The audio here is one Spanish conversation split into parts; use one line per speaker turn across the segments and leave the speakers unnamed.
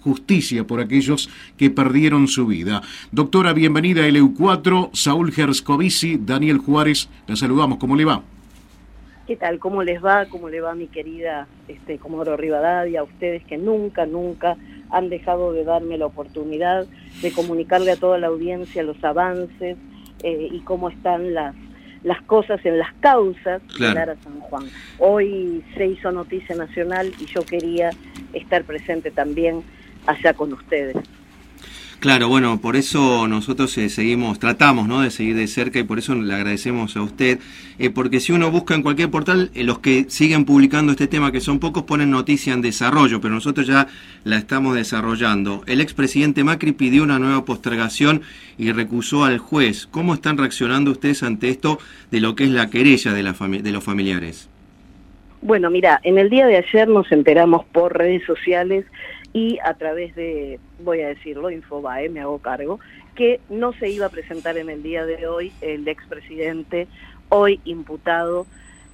justicia por aquellos que perdieron su vida. Doctora, bienvenida a LEU4, Saúl Gerscovici, Daniel Juárez, la saludamos, ¿cómo le va?
¿Qué tal? ¿Cómo les va? ¿Cómo le va mi querida este, Comodoro Rivadavia? A ustedes que nunca, nunca han dejado de darme la oportunidad de comunicarle a toda la audiencia los avances eh, y cómo están las las cosas en las causas de Lara San Juan. Hoy se hizo noticia nacional y yo quería estar presente también allá con ustedes.
Claro, bueno, por eso nosotros eh, seguimos, tratamos ¿no? de seguir de cerca y por eso le agradecemos a usted, eh, porque si uno busca en cualquier portal, eh, los que siguen publicando este tema, que son pocos, ponen noticia en desarrollo, pero nosotros ya la estamos desarrollando. El expresidente Macri pidió una nueva postergación y recusó al juez. ¿Cómo están reaccionando ustedes ante esto de lo que es la querella de, la de los familiares?
Bueno, mira, en el día de ayer nos enteramos por redes sociales y a través de, voy a decirlo, Infobae, me hago cargo, que no se iba a presentar en el día de hoy el expresidente, hoy imputado,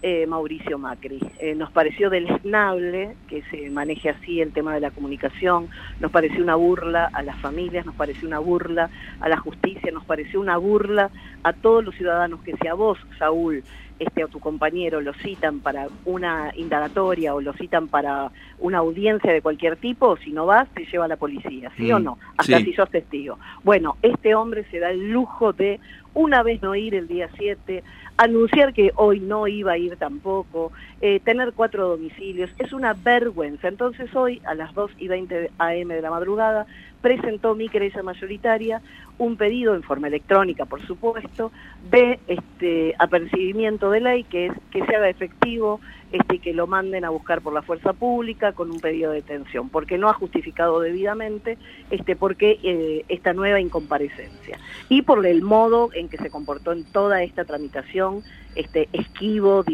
eh, Mauricio Macri. Eh, nos pareció deleznable que se maneje así el tema de la comunicación, nos pareció una burla a las familias, nos pareció una burla a la justicia, nos pareció una burla a todos los ciudadanos que si a vos, Saúl, este, o tu compañero lo citan para una indagatoria o lo citan para una audiencia de cualquier tipo, si no vas, te lleva a la policía, ¿sí o mm, no? Hasta si sos testigo. Bueno, este hombre se da el lujo de una vez no ir el día 7, anunciar que hoy no iba a ir tampoco, eh, tener cuatro domicilios, es una vergüenza. Entonces hoy a las 2 y 20 am de la madrugada presentó mi querella mayoritaria un pedido en forma electrónica, por supuesto, de este apercibimiento de ley que es que se haga efectivo este que lo manden a buscar por la fuerza pública con un pedido de detención, porque no ha justificado debidamente este porque eh, esta nueva incomparecencia y por el modo en que se comportó en toda esta tramitación, este esquivo,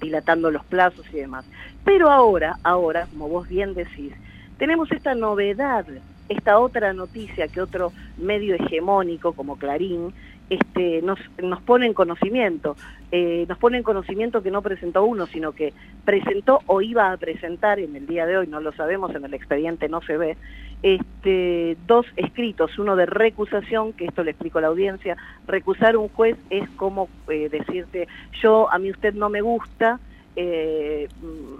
dilatando los plazos y demás. Pero ahora, ahora, como vos bien decís, tenemos esta novedad esta otra noticia que otro medio hegemónico como Clarín este, nos, nos pone en conocimiento, eh, nos pone en conocimiento que no presentó uno, sino que presentó o iba a presentar en el día de hoy, no lo sabemos, en el expediente no se ve, este, dos escritos, uno de recusación, que esto le explico a la audiencia, recusar un juez es como eh, decirte, yo, a mí usted no me gusta, eh,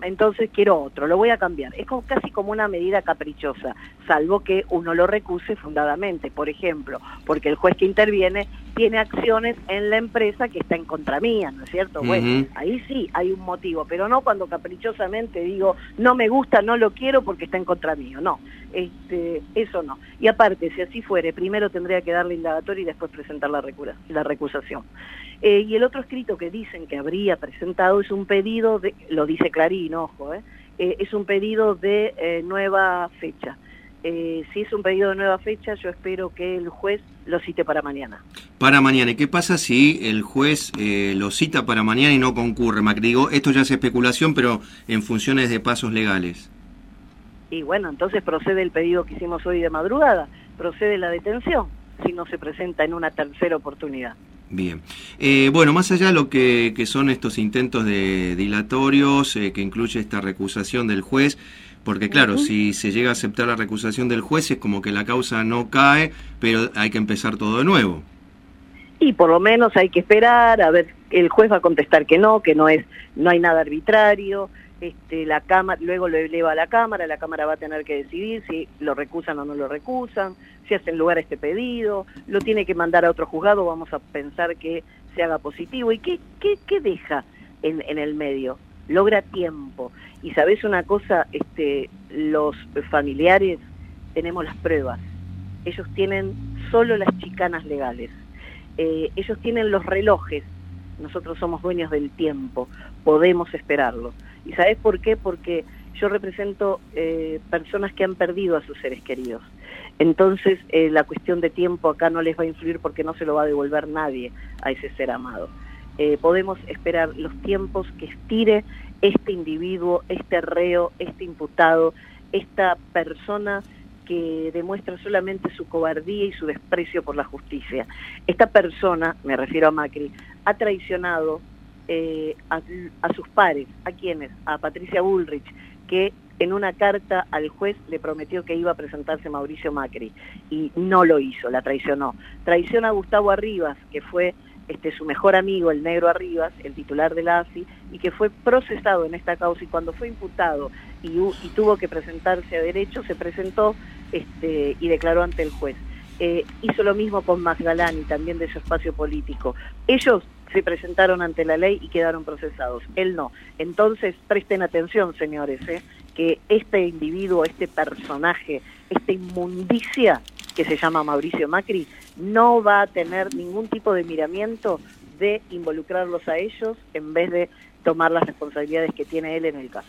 entonces quiero otro, lo voy a cambiar. Es como, casi como una medida caprichosa, salvo que uno lo recuse fundadamente, por ejemplo, porque el juez que interviene tiene acciones en la empresa que está en contra mía, ¿no es cierto? Bueno, ahí sí hay un motivo, pero no cuando caprichosamente digo, no me gusta, no lo quiero porque está en contra mío, no, este, eso no. Y aparte, si así fuere, primero tendría que darle indagatoria y después presentar la, la recusación. Eh, y el otro escrito que dicen que habría presentado es un pedido de, lo dice Clarín, ojo, eh, eh es un pedido de eh, nueva fecha. Si es un pedido de nueva fecha, yo espero que el juez lo cite para mañana.
Para mañana. ¿Y qué pasa si el juez lo cita para mañana y no concurre? Macri, digo, esto ya es especulación, pero en funciones de pasos legales.
Y bueno, entonces procede el pedido que hicimos hoy de madrugada, procede la detención si no se presenta en una tercera oportunidad.
Bien. Eh, bueno, más allá de lo que, son estos intentos de dilatorios, eh, que incluye esta recusación del juez, porque claro, si se llega a aceptar la recusación del juez es como que la causa no cae, pero hay que empezar todo de nuevo.
Y por lo menos hay que esperar a ver, el juez va a contestar que no, que no es, no hay nada arbitrario, este, la cámara, luego lo eleva a la Cámara, la Cámara va a tener que decidir si lo recusan o no lo recusan, si hacen lugar a este pedido, lo tiene que mandar a otro juzgado, vamos a pensar que se haga positivo. ¿Y qué, qué, qué deja en, en el medio? Logra tiempo. Y sabes una cosa, este, los familiares tenemos las pruebas. Ellos tienen solo las chicanas legales. Eh, ellos tienen los relojes. Nosotros somos dueños del tiempo. Podemos esperarlo. ¿Y sabes por qué? Porque yo represento eh, personas que han perdido a sus seres queridos. Entonces eh, la cuestión de tiempo acá no les va a influir porque no se lo va a devolver nadie a ese ser amado. Eh, podemos esperar los tiempos que estire este individuo, este reo, este imputado, esta persona que demuestra solamente su cobardía y su desprecio por la justicia. Esta persona, me refiero a Macri, ha traicionado eh, a, sus pares, ¿a quienes? A Patricia Bullrich, que en una carta al juez le prometió que iba a presentarse Mauricio Macri y no lo hizo, la traicionó. Traiciona a Gustavo Arribas, que fue este, su mejor amigo, el negro Arribas, el titular de la AFI, y que fue procesado en esta causa y cuando fue imputado y, y tuvo que presentarse a derecho, se presentó este, y declaró ante el juez. Eh, hizo lo mismo con Masgalani, también de su espacio político. Ellos se presentaron ante la ley y quedaron procesados, él no. Entonces, presten atención, señores, ¿eh? que este individuo, este personaje, esta inmundicia que se llama Mauricio Macri, no va a tener ningún tipo de miramiento de involucrarlos a ellos en vez de tomar las responsabilidades que tiene él en el caso.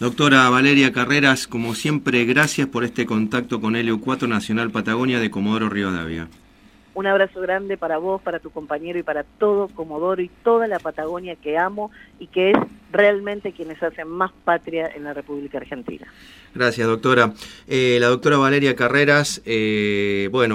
Doctora Valeria Carreras, como siempre, gracias por este contacto con LU4 Nacional Patagonia de Comodoro Rivadavia.
Un abrazo grande para vos, para tu compañero y para todo Comodoro y toda la Patagonia que amo y que es realmente quienes hacen más patria en la República Argentina.
Gracias, doctora. Eh, la doctora Valeria Carreras, eh, bueno.